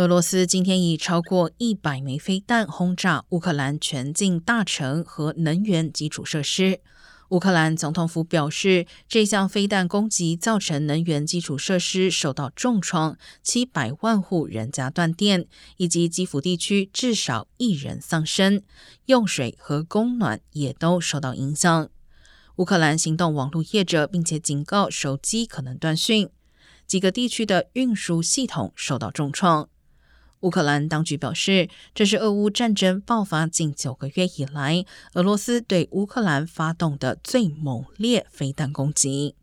俄罗斯今天以超过一百枚飞弹轰炸乌克兰全境大城和能源基础设施。乌克兰总统府表示，这项飞弹攻击造成能源基础设施受到重创，七百万户人家断电，以及基辅地区至少一人丧生，用水和供暖也都受到影响。乌克兰行动网络业者并且警告，手机可能断讯，几个地区的运输系统受到重创。乌克兰当局表示，这是俄乌战争爆发近九个月以来，俄罗斯对乌克兰发动的最猛烈飞弹攻击。